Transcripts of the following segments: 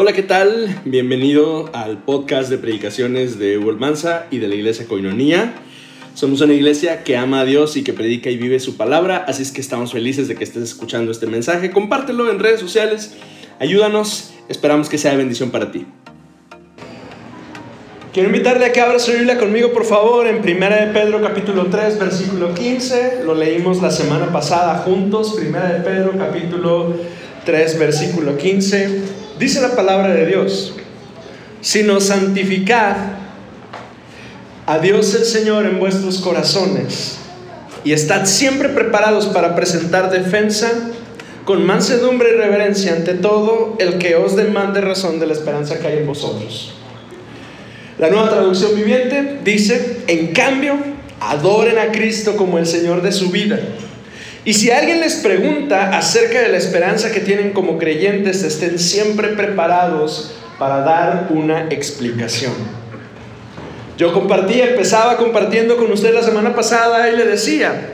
Hola, ¿qué tal? Bienvenido al podcast de predicaciones de Mansa y de la Iglesia Coinonía. Somos una iglesia que ama a Dios y que predica y vive su palabra, así es que estamos felices de que estés escuchando este mensaje. Compártelo en redes sociales, ayúdanos, esperamos que sea de bendición para ti. Quiero invitarle a que abra su Biblia conmigo, por favor, en 1 de Pedro capítulo 3, versículo 15. Lo leímos la semana pasada juntos, 1 de Pedro capítulo 3, versículo 15. Dice la palabra de Dios, sino santificad a Dios el Señor en vuestros corazones y estad siempre preparados para presentar defensa con mansedumbre y reverencia ante todo el que os demande razón de la esperanza que hay en vosotros la nueva traducción viviente dice, en cambio, adoren a Cristo como el Señor de su vida. Y si alguien les pregunta acerca de la esperanza que tienen como creyentes, estén siempre preparados para dar una explicación. Yo compartí, empezaba compartiendo con usted la semana pasada y le decía,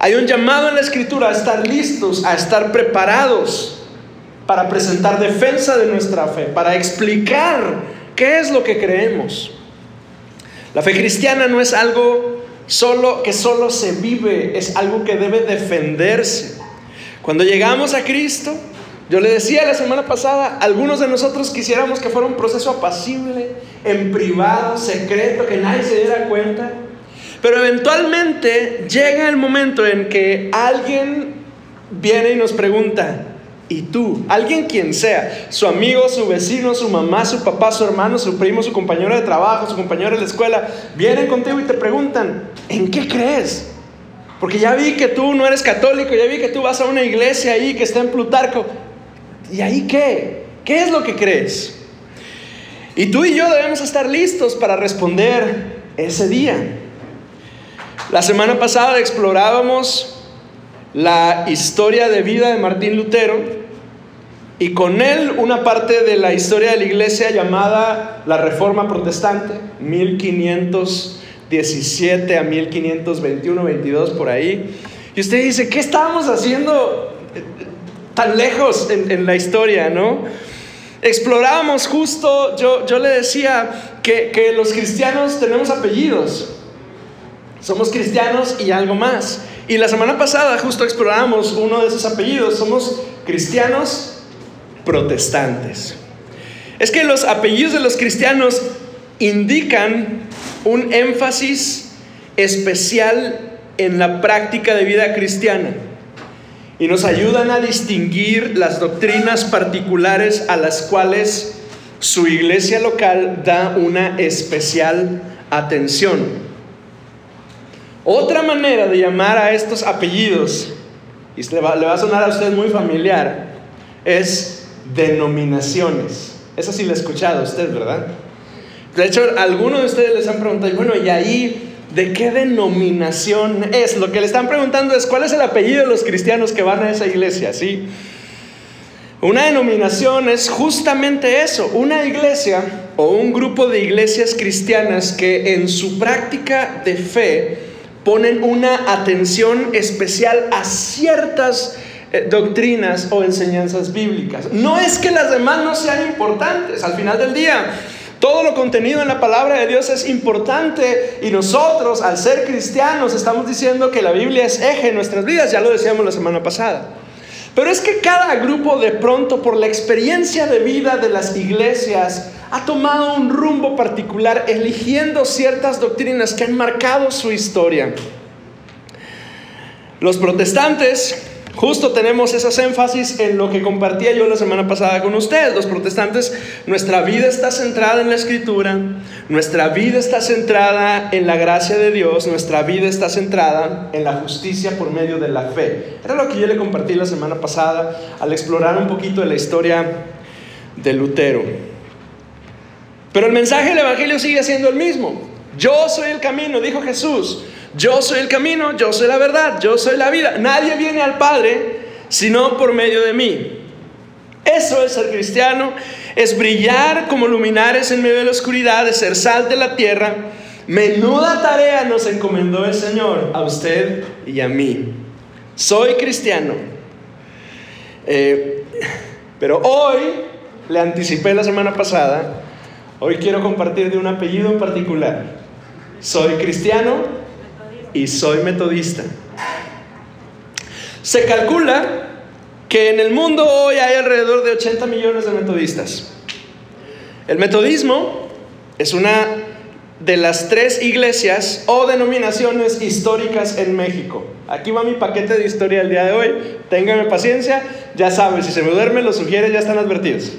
hay un llamado en la escritura a estar listos, a estar preparados para presentar defensa de nuestra fe, para explicar ¿Qué es lo que creemos? La fe cristiana no es algo solo que solo se vive, es algo que debe defenderse. Cuando llegamos a Cristo, yo le decía la semana pasada, algunos de nosotros quisiéramos que fuera un proceso apacible, en privado, secreto, que nadie se diera cuenta. Pero eventualmente llega el momento en que alguien viene y nos pregunta, y tú, alguien quien sea, su amigo, su vecino, su mamá, su papá, su hermano, su primo, su compañero de trabajo, su compañero de la escuela, vienen contigo y te preguntan, ¿en qué crees? Porque ya vi que tú no eres católico, ya vi que tú vas a una iglesia ahí que está en Plutarco. ¿Y ahí qué? ¿Qué es lo que crees? Y tú y yo debemos estar listos para responder ese día. La semana pasada explorábamos la historia de vida de Martín Lutero y con él una parte de la historia de la iglesia llamada la Reforma Protestante, 1517 a 1521, 22 por ahí. Y usted dice, ¿qué estábamos haciendo tan lejos en, la historia, no? Explorábamos justo, yo, yo le decía que, que los cristianos tenemos apellidos. Somos cristianos y algo más. Y la semana pasada justo exploramos uno de esos apellidos. Somos cristianos protestantes. Es que los apellidos de los cristianos indican un énfasis especial en la práctica de vida cristiana y nos ayudan a distinguir las doctrinas particulares a las cuales su iglesia local da una especial atención. Otra manera de llamar a estos apellidos, y le va, a sonar a usted muy familiar, es denominaciones. Esa sí la ha escuchado usted, ¿verdad? De hecho, algunos de ustedes les han preguntado, bueno, ¿y ahí de qué denominación es? Lo que le están preguntando es, ¿cuál es el apellido de los cristianos que van a esa iglesia? ¿Sí? Una denominación es justamente eso, una iglesia o un grupo de iglesias cristianas que en su práctica de fe ponen una atención especial a ciertas eh, doctrinas o enseñanzas bíblicas. No es que las demás no sean importantes, al final del día. Todo lo contenido en la palabra de Dios es importante y nosotros, al ser cristianos, estamos diciendo que la Biblia es eje en nuestras vidas, ya lo decíamos la semana pasada. Pero es que cada grupo de pronto, por la experiencia de vida de las iglesias, ha tomado un rumbo particular, eligiendo ciertas doctrinas que han marcado su historia. Los protestantes Justo tenemos esas énfasis en lo que compartía yo la semana pasada con ustedes. Los protestantes, nuestra vida está centrada en la escritura, nuestra vida está centrada en la gracia de Dios, nuestra vida está centrada en la justicia por medio de la fe. Era lo que yo le compartí la semana pasada al explorar un poquito de la historia de Lutero. Pero el mensaje del Evangelio sigue siendo el mismo. Yo soy el camino, dijo Jesús. Yo soy el camino, yo soy la verdad, yo soy la vida. Nadie viene al Padre sino por medio de mí. Eso es ser cristiano, es brillar como luminares en medio de la oscuridad, es ser sal de la tierra. Menuda tarea nos encomendó el Señor a usted y a mí. Soy cristiano. Eh, pero hoy le anticipé la semana pasada, hoy quiero compartir de un apellido en particular. Soy cristiano y soy metodista. Se calcula que en el mundo hoy hay alrededor de 80 millones de metodistas. El metodismo es una de las tres iglesias o denominaciones históricas en México. Aquí va mi paquete de historia del día de hoy. Ténganme paciencia, ya saben, si se me duerme, los sugiere, ya están advertidos.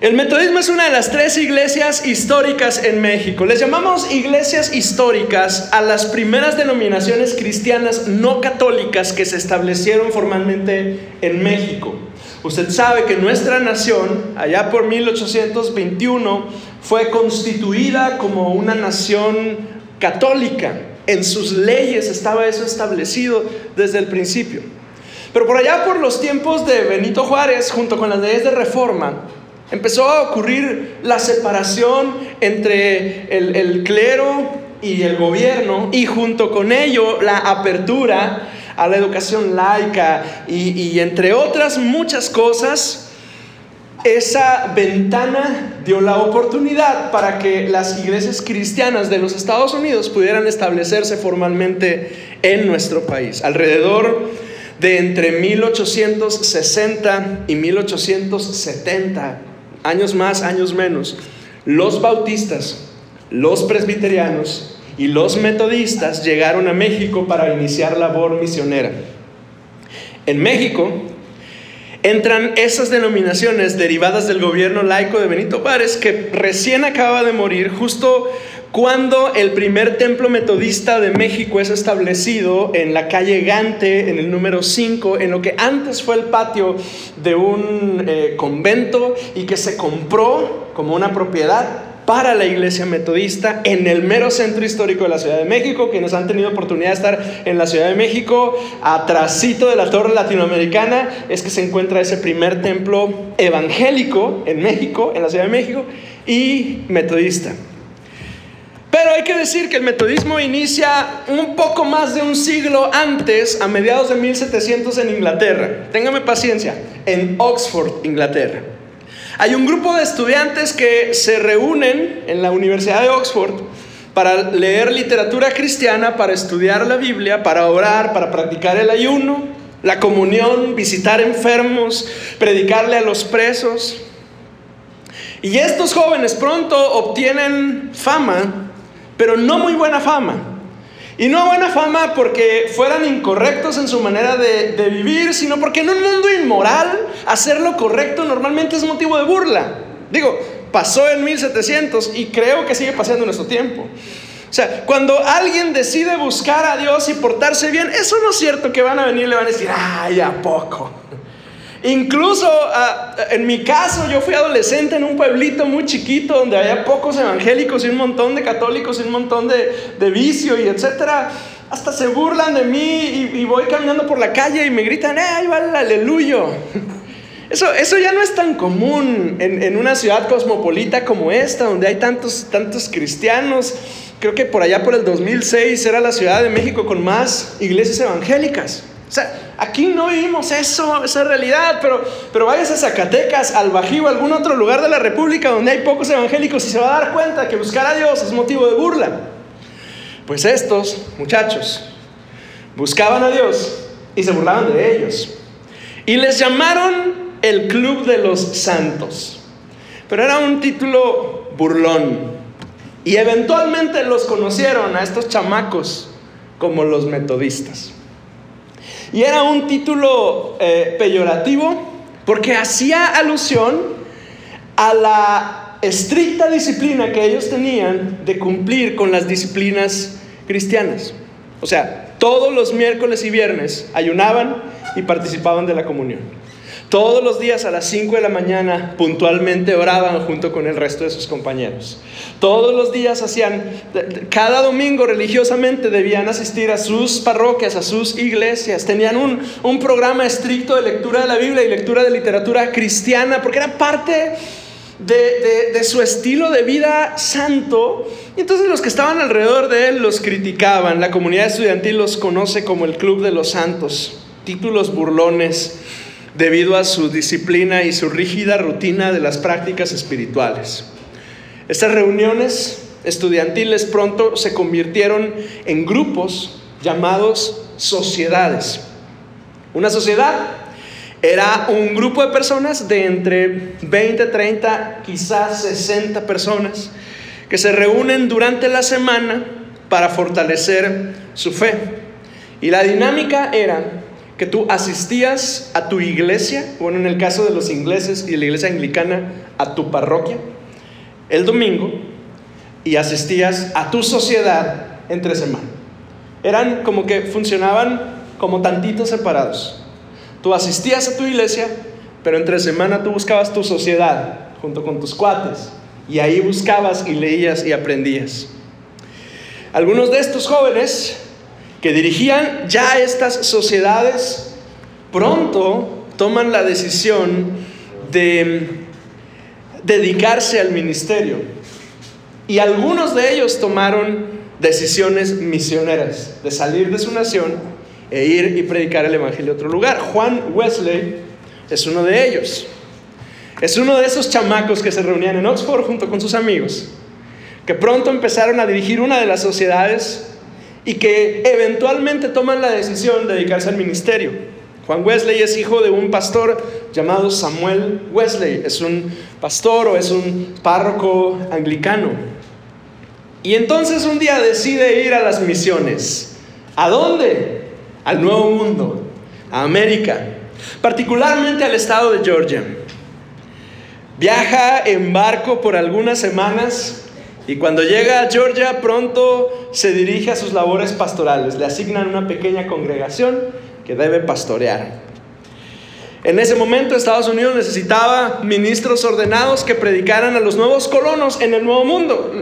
El metodismo es una de las tres iglesias históricas en México. Les llamamos iglesias históricas a las primeras denominaciones cristianas no católicas que se establecieron formalmente en México. Usted sabe que nuestra nación, allá por 1821, fue constituida como una nación católica. En sus leyes estaba eso establecido desde el principio. Pero por allá por los tiempos de Benito Juárez, junto con las leyes de reforma, empezó a ocurrir la separación entre el, clero y el gobierno y junto con ello la apertura a la educación laica y, entre otras muchas cosas, esa ventana dio la oportunidad para que las iglesias cristianas de los Estados Unidos pudieran establecerse formalmente en nuestro país. Alrededor de entre 1860 y 1870, años más, años menos, los bautistas, los presbiterianos y los metodistas llegaron a México para iniciar labor misionera. En México entran esas denominaciones derivadas del gobierno laico de Benito Juárez que recién acaba de morir justo cuando el primer templo metodista de México es establecido en la calle Gante, en el número 5, en lo que antes fue el patio de un eh, convento y que se compró como una propiedad para la iglesia metodista en el mero centro histórico de la Ciudad de México. Quienes han tenido oportunidad de estar en la Ciudad de México, atrasito de la Torre Latinoamericana, es que se encuentra ese primer templo evangélico en México, en la Ciudad de México, y metodista. Pero hay que decir que el metodismo inicia un poco más de un siglo antes, a mediados de 1700 en Inglaterra. Téngame paciencia, en Oxford, Inglaterra. Hay un grupo de estudiantes que se reúnen en la Universidad de Oxford para leer literatura cristiana, para estudiar la Biblia, para orar, para practicar el ayuno, la comunión, visitar enfermos, predicarle a los presos. Y estos jóvenes pronto obtienen fama, pero no muy buena fama. Y no buena fama porque fueran incorrectos en su manera de, vivir, sino porque en un mundo inmoral hacer lo correcto normalmente es motivo de burla. Digo, pasó en 1700 y creo que sigue pasando en nuestro tiempo. O sea, cuando alguien decide buscar a Dios y portarse bien, eso no es cierto que van a venir y le van a decir, ay, ¿a poco? Incluso ah, en mi caso, yo fui adolescente en un pueblito muy chiquito donde había pocos evangélicos y un montón de católicos y un montón de, de vicio y etcétera. Hasta se burlan de mí y, voy caminando por la calle y me gritan, ¡eh, ahí va el aleluyo! Eso, eso ya no es tan común en, en, una ciudad cosmopolita como esta, donde hay tantos, tantos cristianos. Creo que por allá por el 2006 era la Ciudad de México con más iglesias evangélicas. O sea, aquí no vivimos eso, esa realidad, pero, pero vayas a Zacatecas, al Bajío, a algún otro lugar de la República donde hay pocos evangélicos y se va a dar cuenta que buscar a Dios es motivo de burla. Pues estos muchachos buscaban a Dios y se burlaban de ellos. Y les llamaron el Club de los Santos. Pero era un título burlón. Y eventualmente los conocieron a estos chamacos como los metodistas. Y era un título eh, peyorativo porque hacía alusión a la estricta disciplina que ellos tenían de cumplir con las disciplinas cristianas. O sea, todos los miércoles y viernes ayunaban y participaban de la comunión. Todos los días a las 5 de la mañana puntualmente oraban junto con el resto de sus compañeros. Todos los días hacían, cada domingo religiosamente debían asistir a sus parroquias, a sus iglesias. Tenían un, programa estricto de lectura de la Biblia y lectura de literatura cristiana, porque era parte de, de, su estilo de vida santo. Y entonces los que estaban alrededor de él los criticaban. La comunidad estudiantil los conoce como el Club de los Santos. Títulos burlones debido a su disciplina y su rígida rutina de las prácticas espirituales. Estas reuniones estudiantiles pronto se convirtieron en grupos llamados sociedades. Una sociedad era un grupo de personas de entre 20, 30, quizás 60 personas que se reúnen durante la semana para fortalecer su fe. Y la dinámica era que tú asistías a tu iglesia, bueno, en el caso de los ingleses y la iglesia anglicana, a tu parroquia, el domingo, y asistías a tu sociedad entre semana. Eran como que funcionaban como tantitos separados. Tú asistías a tu iglesia, pero entre semana tú buscabas tu sociedad junto con tus cuates. Y ahí buscabas y leías y aprendías. Algunos de estos jóvenes que dirigían ya estas sociedades pronto toman la decisión de dedicarse al ministerio. Y algunos de ellos tomaron decisiones misioneras, de salir de su nación e ir y predicar el Evangelio a otro lugar. Juan Wesley es uno de ellos. Es uno de esos chamacos que se reunían en Oxford junto con sus amigos, que pronto empezaron a dirigir una de las sociedades y que eventualmente toman la decisión de dedicarse al ministerio. Juan Wesley es hijo de un pastor llamado Samuel Wesley. Es un pastor o es un párroco anglicano. Y entonces un día decide ir a las misiones. ¿A dónde? Al Nuevo Mundo, a América, particularmente al estado de Georgia. Viaja en barco por algunas semanas y cuando llega a Georgia pronto se dirige a sus labores pastorales. Le asignan una pequeña congregación que debe pastorear. En ese momento Estados Unidos necesitaba ministros ordenados que predicaran a los nuevos colonos en el Nuevo Mundo.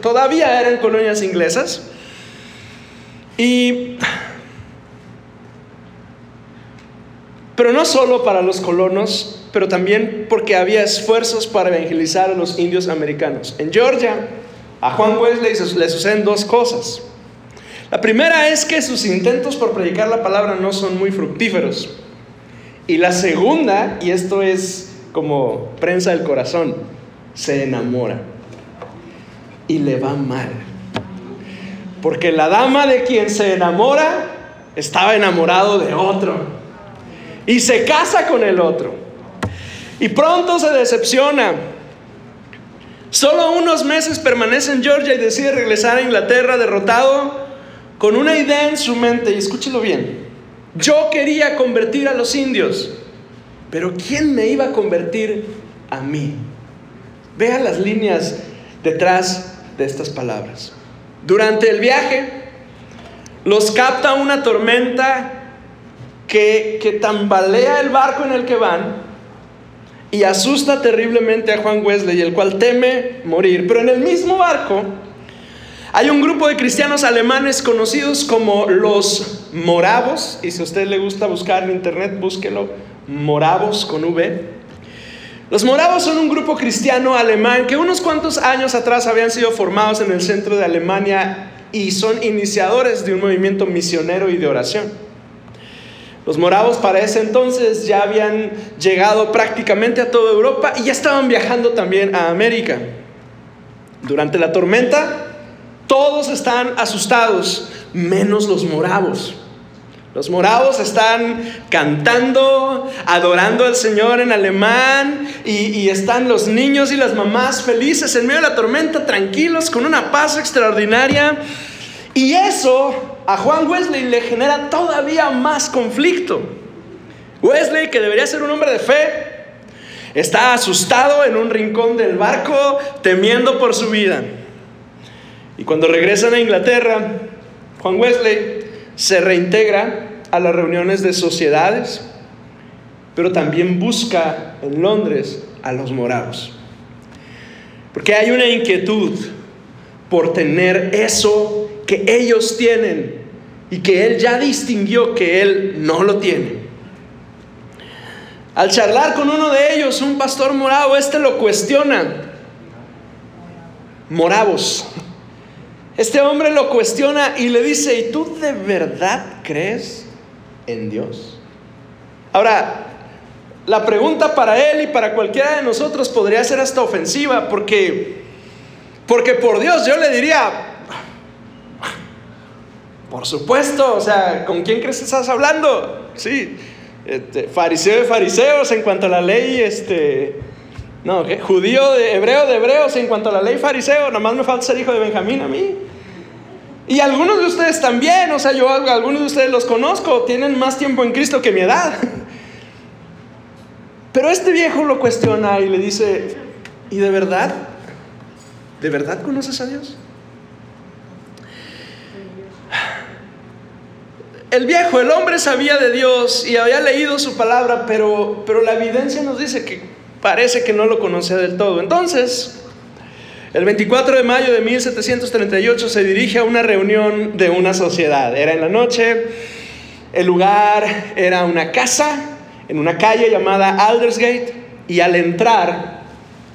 Todavía eran colonias inglesas. Y pero no solo para los colonos, pero también porque había esfuerzos para evangelizar a los indios americanos. En Georgia, a Juan Wesley le suceden dos cosas. La primera es que sus intentos por predicar la palabra no son muy fructíferos. Y la segunda, y esto es como prensa del corazón, se enamora. Y le va mal. Porque la dama de quien se enamora estaba enamorado de otro. Y se casa con el otro. Y pronto se decepciona. Solo unos meses permanece en Georgia y decide regresar a Inglaterra derrotado con una idea en su mente. Y escúchelo bien. Yo quería convertir a los indios, pero ¿quién me iba a convertir a mí? Vea las líneas detrás de estas palabras. Durante el viaje, los capta una tormenta que, que tambalea el barco en el que van y asusta terriblemente a Juan Wesley, el cual teme morir. Pero en el mismo barco hay un grupo de cristianos alemanes conocidos como los moravos, y si a usted le gusta buscar en internet, búsquelo, moravos con V. Los moravos son un grupo cristiano alemán que unos cuantos años atrás habían sido formados en el centro de Alemania y son iniciadores de un movimiento misionero y de oración. Los moravos para ese entonces ya habían llegado prácticamente a toda Europa y ya estaban viajando también a América. Durante la tormenta, todos están asustados, menos los moravos. Los moravos están cantando, adorando al Señor en alemán y, están los niños y las mamás felices en medio de la tormenta, tranquilos, con una paz extraordinaria. Y eso a Juan Wesley le genera todavía más conflicto. Wesley, que debería ser un hombre de fe, está asustado en un rincón del barco, temiendo por su vida. Y cuando regresan a Inglaterra, Juan Wesley se reintegra a las reuniones de sociedades, pero también busca en Londres a los morados. Porque hay una inquietud por tener eso que ellos tienen y que él ya distinguió que él no lo tiene. Al charlar con uno de ellos, un pastor moravo, este lo cuestiona. Moravos. Este hombre lo cuestiona y le dice, ¿y tú de verdad crees en Dios? Ahora, la pregunta para él y para cualquiera de nosotros podría ser hasta ofensiva, porque, porque por Dios yo le diría, por supuesto, o sea, ¿con quién crees que estás hablando? Sí, este, fariseo de fariseos en cuanto a la ley, este, no, judío de hebreo de hebreos en cuanto a la ley fariseo, nomás me falta ser hijo de Benjamín a mí. Y algunos de ustedes también, o sea, yo algunos de ustedes los conozco, tienen más tiempo en Cristo que mi edad. Pero este viejo lo cuestiona y le dice, ¿y de verdad? ¿De verdad conoces a Dios? El viejo, el hombre sabía de Dios y había leído su palabra, pero, pero la evidencia nos dice que parece que no lo conocía del todo. Entonces, el 24 de mayo de 1738 se dirige a una reunión de una sociedad. Era en la noche, el lugar era una casa en una calle llamada Aldersgate y al entrar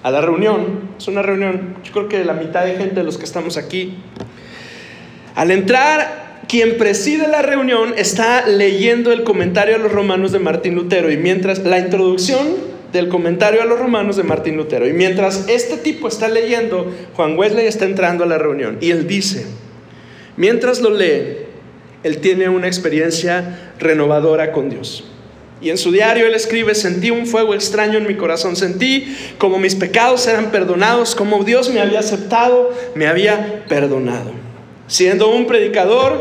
a la reunión, es una reunión, yo creo que la mitad de gente de los que estamos aquí, al entrar, quien preside la reunión está leyendo el comentario a los romanos de Martín Lutero y mientras la introducción del comentario a los romanos de Martín Lutero y mientras este tipo está leyendo, Juan Wesley está entrando a la reunión y él dice, mientras lo lee, él tiene una experiencia renovadora con Dios. Y en su diario él escribe, sentí un fuego extraño en mi corazón, sentí como mis pecados eran perdonados, como Dios me había aceptado, me había perdonado. Siendo un predicador,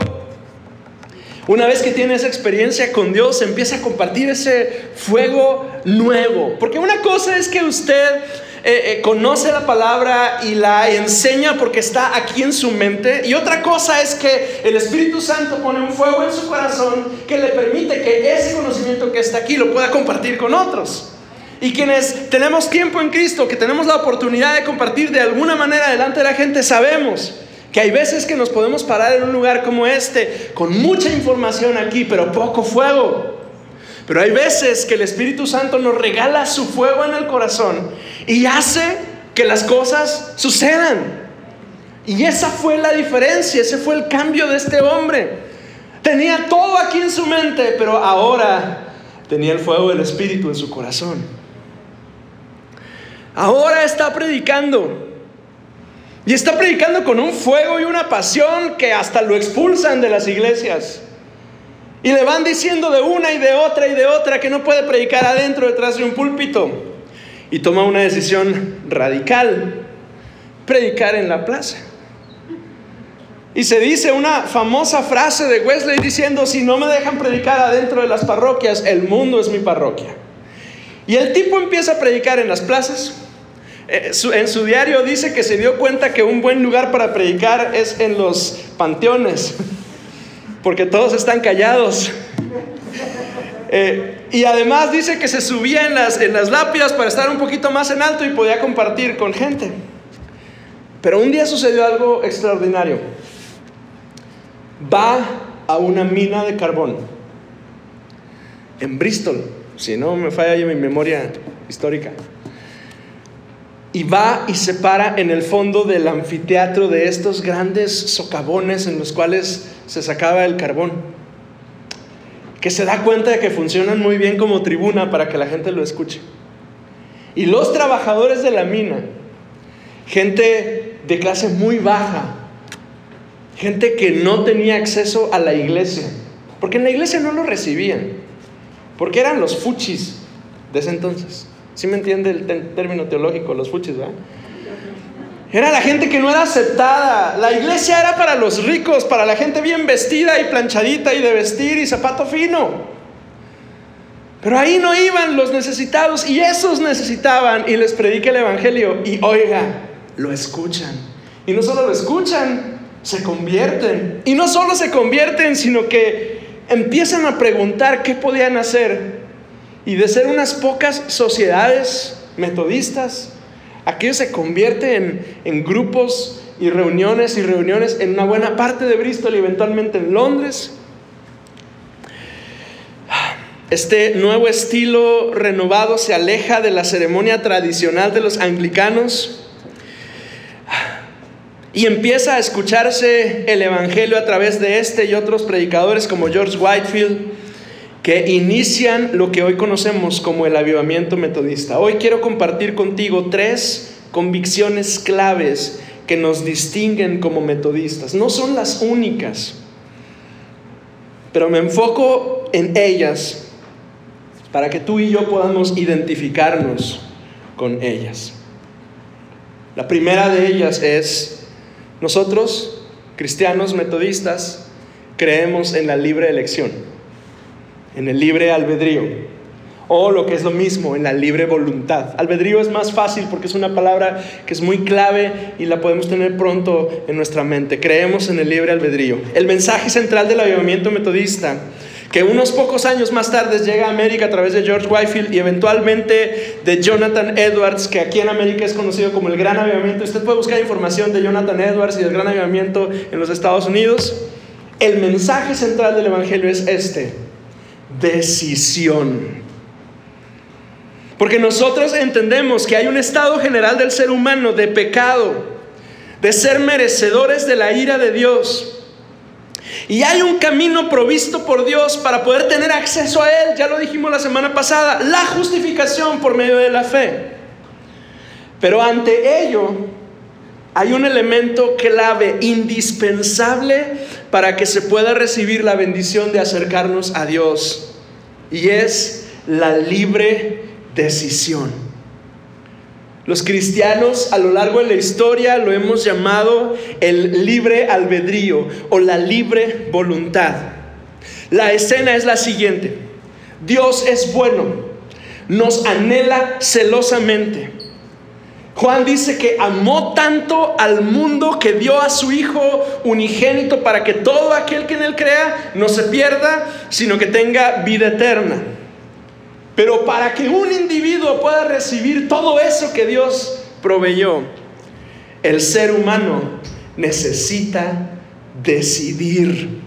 una vez que tiene esa experiencia con Dios, empieza a compartir ese fuego nuevo. Porque una cosa es que usted eh, eh, conoce la palabra y la enseña porque está aquí en su mente. Y otra cosa es que el Espíritu Santo pone un fuego en su corazón que le permite que ese conocimiento que está aquí lo pueda compartir con otros. Y quienes tenemos tiempo en Cristo, que tenemos la oportunidad de compartir de alguna manera delante de la gente, sabemos que hay veces que nos podemos parar en un lugar como este, con mucha información aquí, pero poco fuego. Pero hay veces que el Espíritu Santo nos regala su fuego en el corazón y hace que las cosas sucedan. Y esa fue la diferencia, ese fue el cambio de este hombre. Tenía todo aquí en su mente, pero ahora tenía el fuego del Espíritu en su corazón. Ahora está predicando. Y está predicando con un fuego y una pasión que hasta lo expulsan de las iglesias. Y le van diciendo de una y de otra y de otra que no puede predicar adentro detrás de un púlpito. Y toma una decisión radical, predicar en la plaza. Y se dice una famosa frase de Wesley diciendo, si no me dejan predicar adentro de las parroquias, el mundo es mi parroquia. Y el tipo empieza a predicar en las plazas. Eh, en su diario dice que se dio cuenta que un buen lugar para predicar es en los panteones porque todos están callados. Eh, y además dice que se subía en las, lápidas para estar un poquito más en alto y podía compartir con gente. Pero un día sucedió algo extraordinario. Va a una mina de carbón en Bristol, si no me falla mi memoria histórica. Y va y se para en el fondo del anfiteatro de estos grandes socavones en los cuales se sacaba el carbón, que se da cuenta de que funcionan muy bien como tribuna para que la gente lo escuche. Y los trabajadores de la mina, gente de clase muy baja, gente que no tenía acceso a la iglesia, porque en la iglesia no lo recibían, porque eran los fuchis de ese entonces. ¿Sí me entiende el término teológico, los fuchis, verdad? Era la gente que no era aceptada. La iglesia era para los ricos, para la gente bien vestida y planchadita y de vestir y zapato fino. Pero ahí no iban los necesitados y esos necesitaban y les predica el Evangelio y oiga, lo escuchan. Y no solo lo escuchan, se convierten. Y no solo se convierten, sino que empiezan a preguntar qué podían hacer. Y de ser unas pocas sociedades metodistas, Aquello se convierte en, en grupos y reuniones y reuniones en una buena parte de Bristol y eventualmente en Londres. Este nuevo estilo renovado se aleja de la ceremonia tradicional de los anglicanos y empieza a escucharse el Evangelio a través de este y otros predicadores como George Whitefield que inician lo que hoy conocemos como el avivamiento metodista. Hoy quiero compartir contigo tres convicciones claves que nos distinguen como metodistas. No son las únicas, pero me enfoco en ellas para que tú y yo podamos identificarnos con ellas. La primera de ellas es, nosotros, cristianos metodistas, creemos en la libre elección, en el libre albedrío o lo que es lo mismo, en la libre voluntad. Albedrío es más fácil porque es una palabra que es muy clave y la podemos tener pronto en nuestra mente. Creemos en el libre albedrío. El mensaje central del avivamiento metodista que unos pocos años más tarde llega a América a través de George Whitefield y eventualmente de Jonathan Edwards, que aquí en América es conocido como el Gran Avivamiento. Usted puede buscar información de Jonathan Edwards y del Gran Avivamiento en los Estados Unidos. El mensaje central del Evangelio es este, decisión. Porque nosotros entendemos que hay un estado general del ser humano de pecado, de ser merecedores de la ira de Dios. Y hay un camino provisto por Dios para poder tener acceso a Él, ya lo dijimos la semana pasada, la justificación por medio de la fe. Pero ante ello hay un elemento clave, indispensable para que se pueda recibir la bendición de acercarnos a Dios. Y es la libre decisión. Los cristianos a lo largo de la historia lo hemos llamado el libre albedrío o la libre voluntad. La escena es la siguiente. Dios es bueno, nos anhela celosamente. Juan dice que amó tanto al mundo que dio a su Hijo unigénito para que todo aquel que en él crea no se pierda, sino que tenga vida eterna. Pero para que un individuo pueda recibir todo eso que Dios proveyó, el ser humano necesita decidir.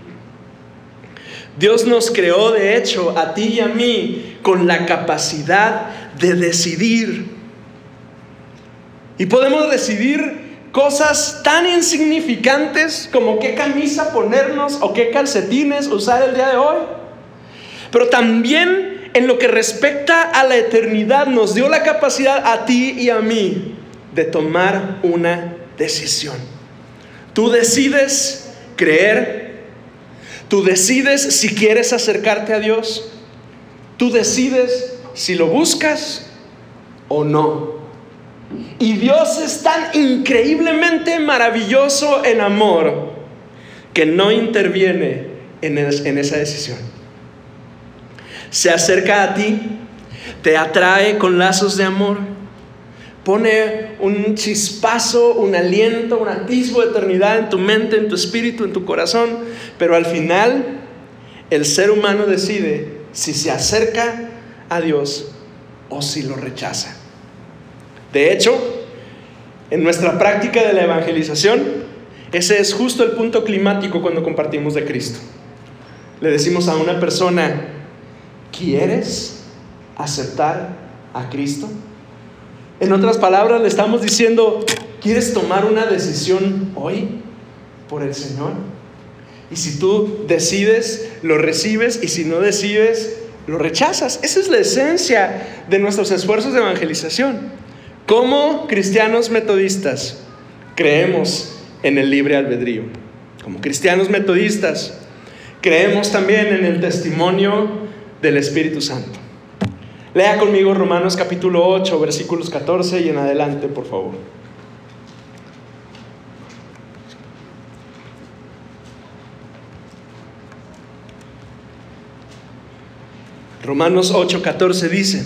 Dios nos creó, de hecho, a ti y a mí, con la capacidad de decidir. Y podemos decidir cosas tan insignificantes como qué camisa ponernos o qué calcetines usar el día de hoy. Pero también en lo que respecta a la eternidad, nos dio la capacidad a ti y a mí de tomar una decisión. Tú decides creer, tú decides si quieres acercarte a Dios, tú decides si lo buscas o no. Y Dios es tan increíblemente maravilloso en amor que no interviene en, esa decisión se acerca a ti, te atrae con lazos de amor, pone un chispazo, un aliento, un atisbo de eternidad en tu mente, en tu espíritu, en tu corazón, pero al final el ser humano decide si se acerca a Dios o si lo rechaza. De hecho, en nuestra práctica de la evangelización, ese es justo el punto climático cuando compartimos de Cristo. Le decimos a una persona, ¿Quieres aceptar a Cristo? En otras palabras, le estamos diciendo, ¿quieres tomar una decisión hoy por el Señor? Y si tú decides, lo recibes, y si no decides, lo rechazas. Esa es la esencia de nuestros esfuerzos de evangelización. Como cristianos metodistas, creemos en el libre albedrío. Como cristianos metodistas, creemos también en el testimonio del Espíritu Santo. Lea conmigo Romanos capítulo 8, versículos 14 y en adelante, por favor. Romanos 8, 14 dice,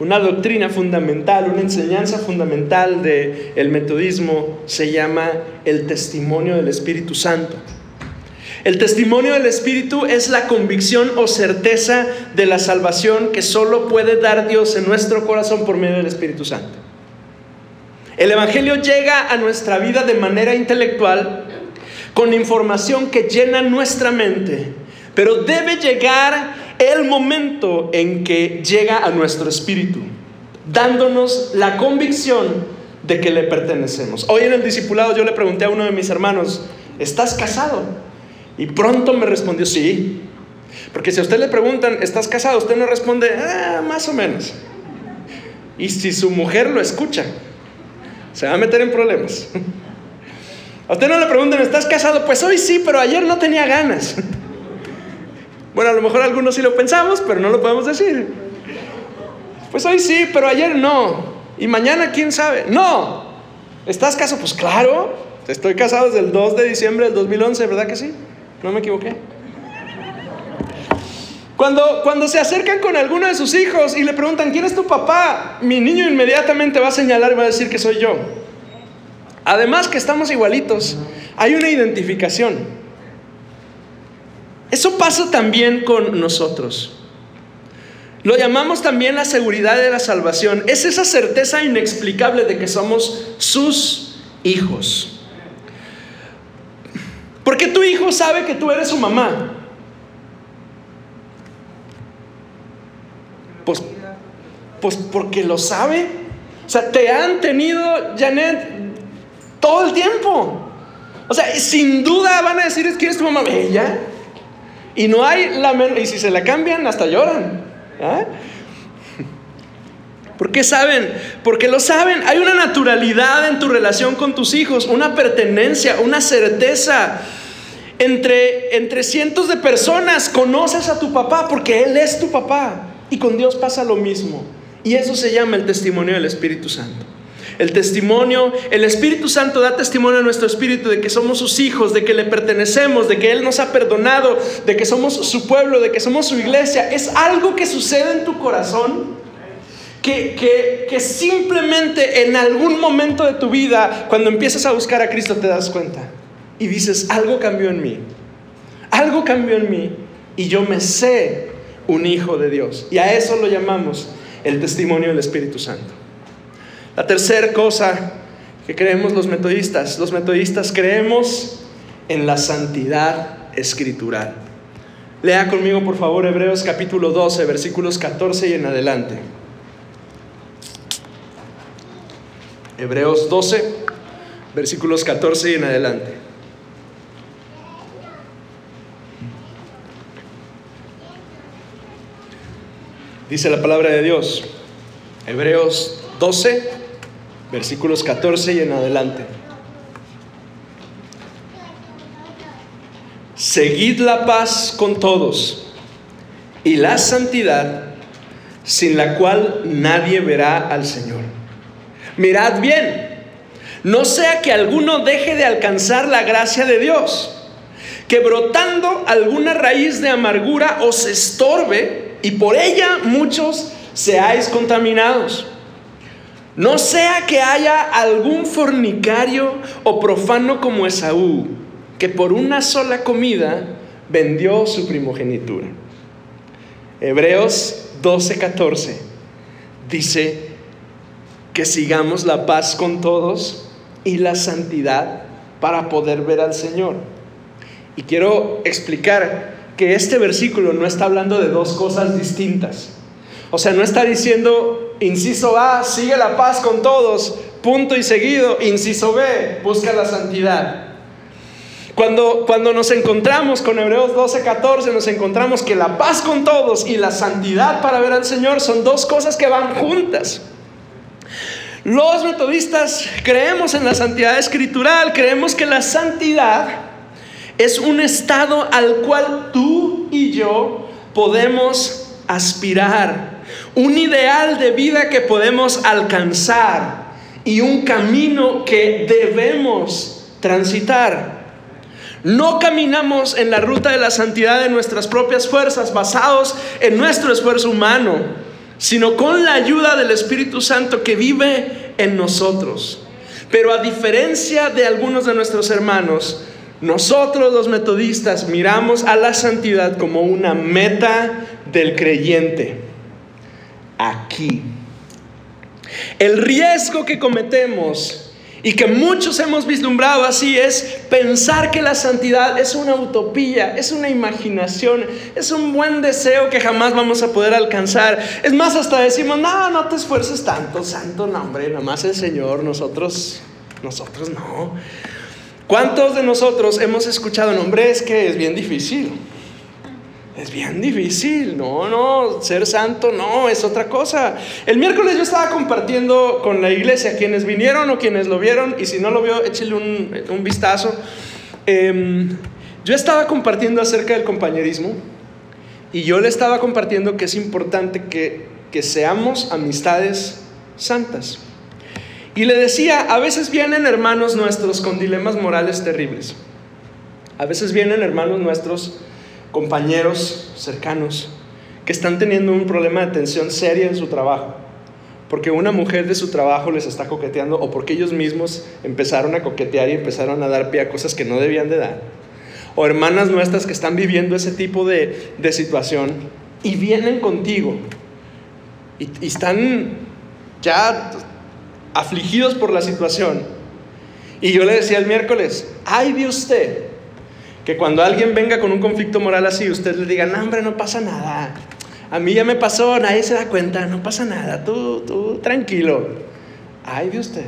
Una doctrina fundamental, una enseñanza fundamental del el metodismo se llama el testimonio del Espíritu Santo. El testimonio del Espíritu es la convicción o certeza de la salvación que solo puede dar Dios en nuestro corazón por medio del Espíritu Santo. El Evangelio llega a nuestra vida de manera intelectual con información que llena nuestra mente, pero debe llegar el momento en que llega a nuestro espíritu, dándonos la convicción de que le pertenecemos. Hoy en el discipulado yo le pregunté a uno de mis hermanos, ¿estás casado? Y pronto me respondió, sí. Porque si a usted le preguntan, ¿estás casado? Usted no responde, ah, más o menos. Y si su mujer lo escucha, se va a meter en problemas. A usted no le preguntan, ¿estás casado? Pues hoy sí, pero ayer no tenía ganas. Bueno, a lo mejor algunos sí lo pensamos, pero no lo podemos decir. Pues hoy sí, pero ayer no. Y mañana, ¿quién sabe? No. ¿Estás casado? Pues claro. Estoy casado desde el 2 de diciembre del 2011, ¿verdad que sí? No me equivoqué. Cuando, cuando se acercan con alguno de sus hijos y le preguntan, ¿quién es tu papá? Mi niño inmediatamente va a señalar y va a decir que soy yo. Además que estamos igualitos, hay una identificación. Eso pasa también con nosotros. Lo llamamos también la seguridad de la salvación. Es esa certeza inexplicable de que somos sus hijos. Porque tu hijo sabe que tú eres su mamá. Pues, pues porque lo sabe. O sea, te han tenido, Janet, todo el tiempo. O sea, sin duda van a decir, ¿quién es tu mamá? Ella. Y no hay la Y si se la cambian, hasta lloran. ¿Ah? ¿Por qué saben? Porque lo saben. Hay una naturalidad en tu relación con tus hijos, una pertenencia, una certeza. Entre, entre cientos de personas conoces a tu papá porque Él es tu papá. Y con Dios pasa lo mismo. Y eso se llama el testimonio del Espíritu Santo. El testimonio, el Espíritu Santo da testimonio a nuestro espíritu de que somos sus hijos, de que le pertenecemos, de que Él nos ha perdonado, de que somos su pueblo, de que somos su iglesia. Es algo que sucede en tu corazón que, que, que, simplemente en algún momento de tu vida, cuando empiezas a buscar a Cristo, te das cuenta y dices, algo cambió en mí, algo cambió en mí y yo me sé un hijo de Dios. Y a eso lo llamamos el testimonio del Espíritu Santo. La tercera cosa que creemos los metodistas, los metodistas creemos en la santidad escritural. Lea conmigo por favor Hebreos capítulo 12, versículos 14 y en adelante. Hebreos 12, versículos 14 y en adelante. Dice la palabra de Dios, Hebreos 12, versículos 14 y en adelante. Seguid la paz con todos y la santidad, sin la cual nadie verá al Señor. Mirad bien, no sea que alguno deje de alcanzar la gracia de Dios, que brotando alguna raíz de amargura os estorbe y por ella muchos seáis contaminados. No sea que haya algún fornicario o profano como Esaú, que por una sola comida vendió su primogenitura. Hebreos 12:14 dice que sigamos la paz con todos y la santidad para poder ver al Señor. Y quiero explicar que este versículo no está hablando de dos cosas distintas. O sea, no está diciendo, inciso A, sigue la paz con todos, punto y seguido, inciso B, busca la santidad. Cuando, cuando nos encontramos con Hebreos 12, 14, nos encontramos que la paz con todos y la santidad para ver al Señor son dos cosas que van juntas. Los metodistas creemos en la santidad escritural, creemos que la santidad es un estado al cual tú y yo podemos aspirar un ideal de vida que podemos alcanzar y un camino que debemos transitar. No caminamos en la ruta de la santidad de nuestras propias fuerzas, basados en nuestro esfuerzo humano, sino con la ayuda del Espíritu Santo que vive en nosotros. Pero a diferencia de algunos de nuestros hermanos, Nosotros los metodistas miramos a la santidad como una meta del creyente. Aquí. El riesgo que cometemos y que muchos hemos vislumbrado así es pensar que la santidad es una utopía, es una imaginación, es un buen deseo que jamás vamos a poder alcanzar. Es más, hasta decimos, no, no te esfuerces tanto, santo nombre, nada más el Señor, nosotros, nosotros no. ¿Cuántos de nosotros hemos escuchado, no, hombre, es que es bien difícil? Es bien difícil, no, no, ser santo no, es otra cosa. El miércoles yo estaba compartiendo con la iglesia, quienes vinieron o quienes lo vieron, y si no lo vio, échale un, vistazo. Em, yo estaba compartiendo acerca del compañerismo y yo le estaba compartiendo que es importante que, que seamos amistades santas. Y le decía, a veces vienen hermanos nuestros con dilemas morales terribles. A veces vienen hermanos nuestros compañeros cercanos que están teniendo un problema de tensión seria en su trabajo, porque una mujer de su trabajo les está coqueteando o porque ellos mismos empezaron a coquetear y empezaron a dar pie a cosas que no debían de dar, o hermanas nuestras que están viviendo ese tipo de, situación y vienen contigo y, y están ya afligidos por la situación. Y yo le decía el miércoles, ay de usted que cuando alguien venga con un conflicto moral así, usted le diga, no, hombre, no pasa nada. A mí ya me pasó, nadie se da cuenta, no pasa nada, tú, tú, tranquilo. Ay de usted.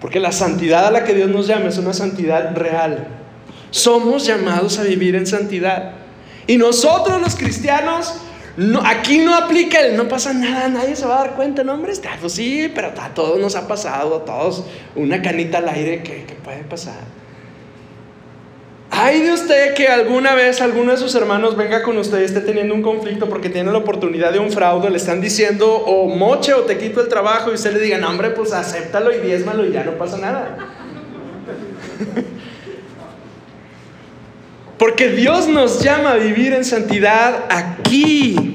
Porque la santidad a la que Dios nos llama es una santidad real. Somos llamados a vivir en santidad. Y nosotros los cristianos, no, aquí no aplica el no pasa nada, nadie se va a dar cuenta. No, hombre, está, pues sí, pero a todos nos ha pasado, a todos una canita al aire que, que puede pasar. Hay de usted que alguna vez alguno de sus hermanos venga con usted y esté teniendo un conflicto porque tiene la oportunidad de un fraude, le están diciendo o moche o te quito el trabajo y usted le diga, no hombre, pues acéptalo y diezmalo y ya no pasa nada. Porque Dios nos llama a vivir en santidad aquí.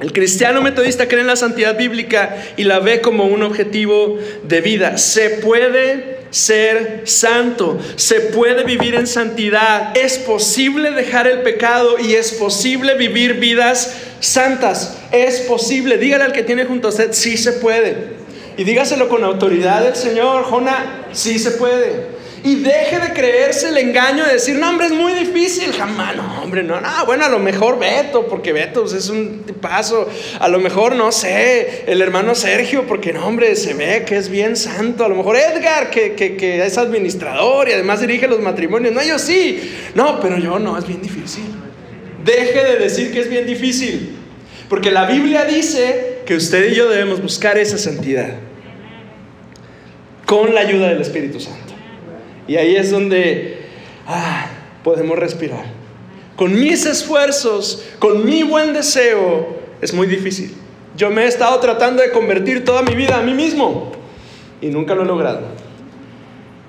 El cristiano metodista cree en la santidad bíblica y la ve como un objetivo de vida. Se puede ser santo, se puede vivir en santidad, es posible dejar el pecado y es posible vivir vidas santas, es posible, dígale al que tiene junto a usted, sí se puede. Y dígaselo con autoridad del Señor, Jona, sí se puede. Y deje de creerse el engaño de decir, no, hombre, es muy difícil. Jamás, no, hombre, no, no. Bueno, a lo mejor Beto, porque Beto pues, es un tipazo. A lo mejor, no sé, el hermano Sergio, porque no, hombre, se ve que es bien santo. A lo mejor Edgar, que, que es administrador y además dirige los matrimonios. No, yo sí. No, pero yo no, es bien difícil. Deje de decir que es bien difícil. Porque la Biblia dice que usted y yo debemos buscar esa santidad con la ayuda del Espíritu Santo. Y ahí es donde ah, podemos respirar. Con mis esfuerzos, con mi buen deseo, es muy difícil. Yo me he estado tratando de convertir toda mi vida a mí mismo y nunca lo he logrado.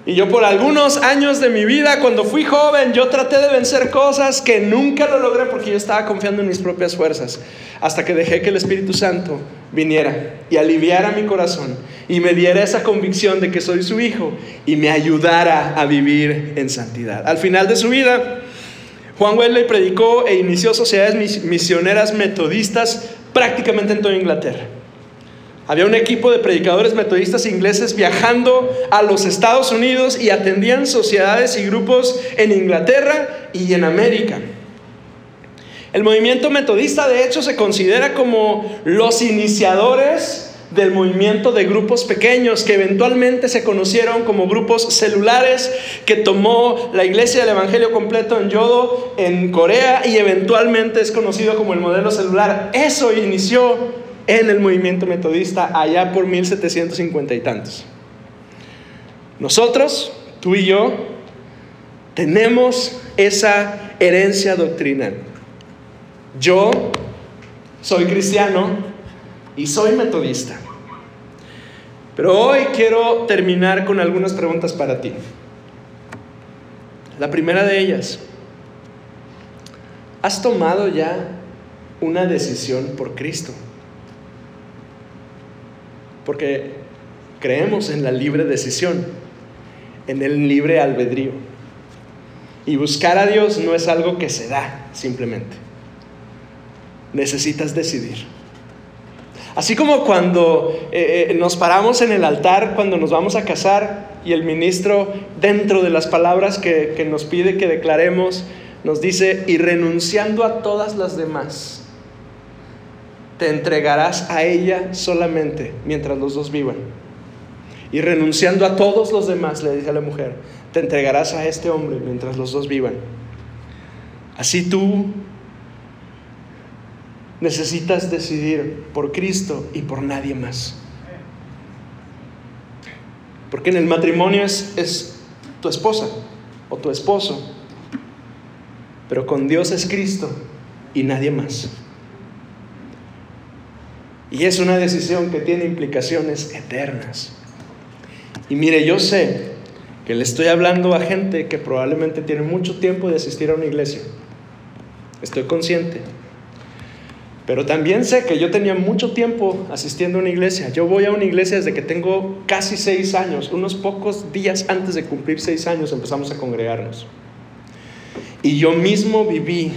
Y yo por algunos años de mi vida, cuando fui joven, yo traté de vencer cosas que nunca lo logré porque yo estaba confiando en mis propias fuerzas. Hasta que dejé que el Espíritu Santo viniera y aliviara mi corazón y me diera esa convicción de que soy su hijo y me ayudara a vivir en santidad. Al final de su vida, Juan Wesley predicó e inició sociedades misioneras metodistas prácticamente en toda Inglaterra. Había un equipo de predicadores metodistas ingleses viajando a los Estados Unidos y atendían sociedades y grupos en Inglaterra y en América. El movimiento metodista de hecho se considera como los iniciadores del movimiento de grupos pequeños que eventualmente se conocieron como grupos celulares que tomó la iglesia del Evangelio completo en Yodo en Corea y eventualmente es conocido como el modelo celular. Eso inició en el movimiento metodista allá por 1750 y tantos. Nosotros, tú y yo, tenemos esa herencia doctrinal. Yo soy cristiano y soy metodista. Pero hoy quiero terminar con algunas preguntas para ti. La primera de ellas, ¿has tomado ya una decisión por Cristo? Porque creemos en la libre decisión. en el libre albedrío. Y buscar a Dios no es algo que se da simplemente. Necesitas decidir. Así como cuando eh, eh, nos paramos en el altar, cuando nos vamos a casar y el ministro, dentro de las palabras que, que nos pide que declaremos, nos dice, y renunciando a todas las demás, te entregarás a ella solamente mientras los dos vivan. Y renunciando a todos los demás, le dice a la mujer, te entregarás a este hombre mientras los dos vivan. Así tú necesitas decidir por Cristo y por nadie más. Porque en el matrimonio es, es tu esposa o tu esposo, pero con Dios es Cristo y nadie más. Y es una decisión que tiene implicaciones eternas. Y mire, yo sé que le estoy hablando a gente que probablemente tiene mucho tiempo de asistir a una iglesia. Estoy consciente. Pero también sé que yo tenía mucho tiempo asistiendo a una iglesia. Yo voy a una iglesia desde que tengo casi seis años. Unos pocos días antes de cumplir seis años empezamos a congregarnos. Y yo mismo viví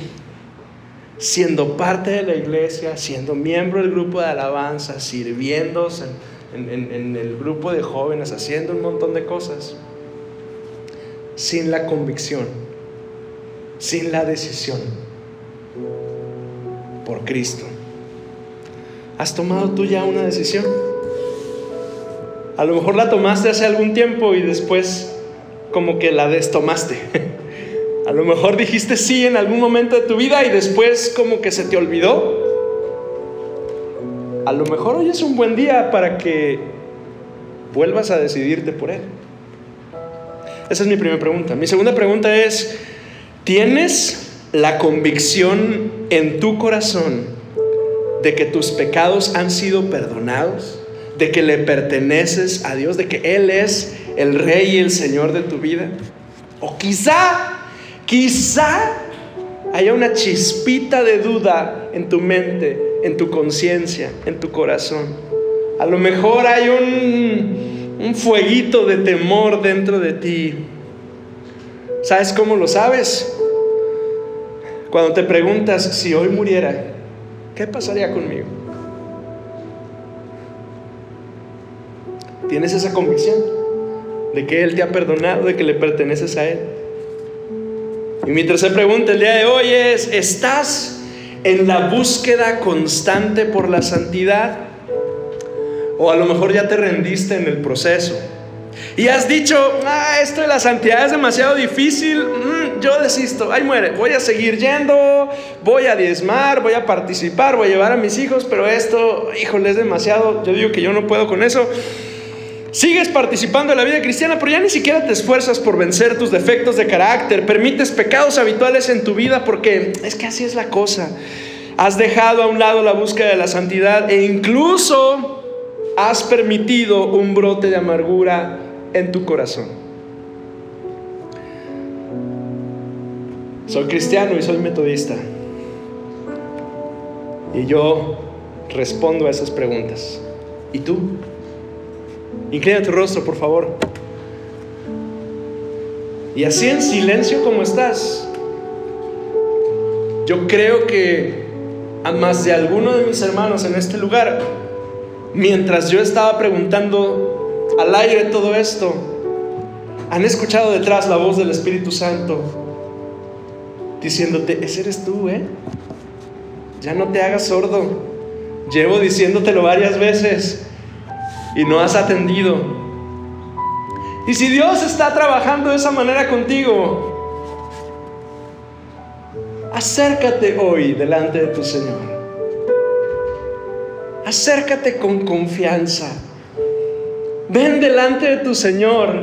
siendo parte de la iglesia, siendo miembro del grupo de alabanza, sirviendo en, en el grupo de jóvenes, haciendo un montón de cosas, sin la convicción, sin la decisión por Cristo. ¿Has tomado tú ya una decisión? A lo mejor la tomaste hace algún tiempo y después como que la destomaste. A lo mejor dijiste sí en algún momento de tu vida y después como que se te olvidó. A lo mejor hoy es un buen día para que vuelvas a decidirte por Él. Esa es mi primera pregunta. Mi segunda pregunta es, ¿tienes la convicción en tu corazón de que tus pecados han sido perdonados, de que le perteneces a Dios, de que Él es el Rey y el Señor de tu vida. O quizá, quizá haya una chispita de duda en tu mente, en tu conciencia, en tu corazón. A lo mejor hay un, un fueguito de temor dentro de ti. ¿Sabes cómo lo sabes? Cuando te preguntas si hoy muriera, ¿qué pasaría conmigo? ¿Tienes esa convicción de que Él te ha perdonado, de que le perteneces a Él? Y mi tercera pregunta el día de hoy es, ¿estás en la búsqueda constante por la santidad? O a lo mejor ya te rendiste en el proceso. Y has dicho, ah, esto de la santidad es demasiado difícil, mm, yo desisto, ahí muere, voy a seguir yendo, voy a diezmar, voy a participar, voy a llevar a mis hijos, pero esto, híjole, es demasiado, yo digo que yo no puedo con eso. Sigues participando en la vida cristiana, pero ya ni siquiera te esfuerzas por vencer tus defectos de carácter, permites pecados habituales en tu vida porque es que así es la cosa. Has dejado a un lado la búsqueda de la santidad e incluso has permitido un brote de amargura en tu corazón. Soy cristiano y soy metodista. Y yo respondo a esas preguntas. ¿Y tú? Inclina tu rostro, por favor. Y así en silencio como estás. Yo creo que a más de alguno de mis hermanos en este lugar, mientras yo estaba preguntando al aire todo esto, han escuchado detrás la voz del Espíritu Santo diciéndote, ese eres tú, ¿eh? Ya no te hagas sordo. Llevo diciéndotelo varias veces y no has atendido. Y si Dios está trabajando de esa manera contigo, acércate hoy delante de tu Señor. Acércate con confianza. Ven delante de tu Señor.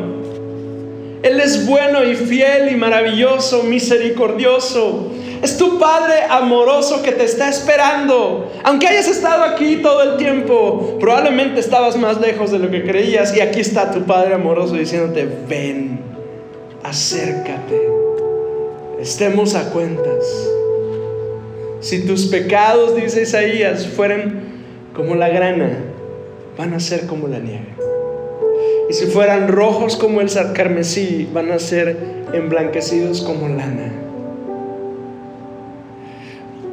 Él es bueno y fiel y maravilloso, misericordioso. Es tu Padre amoroso que te está esperando. Aunque hayas estado aquí todo el tiempo, probablemente estabas más lejos de lo que creías. Y aquí está tu Padre amoroso diciéndote, ven, acércate, estemos a cuentas. Si tus pecados, dice Isaías, fueran como la grana, van a ser como la nieve. Y si fueran rojos como el carmesí, van a ser emblanquecidos como lana.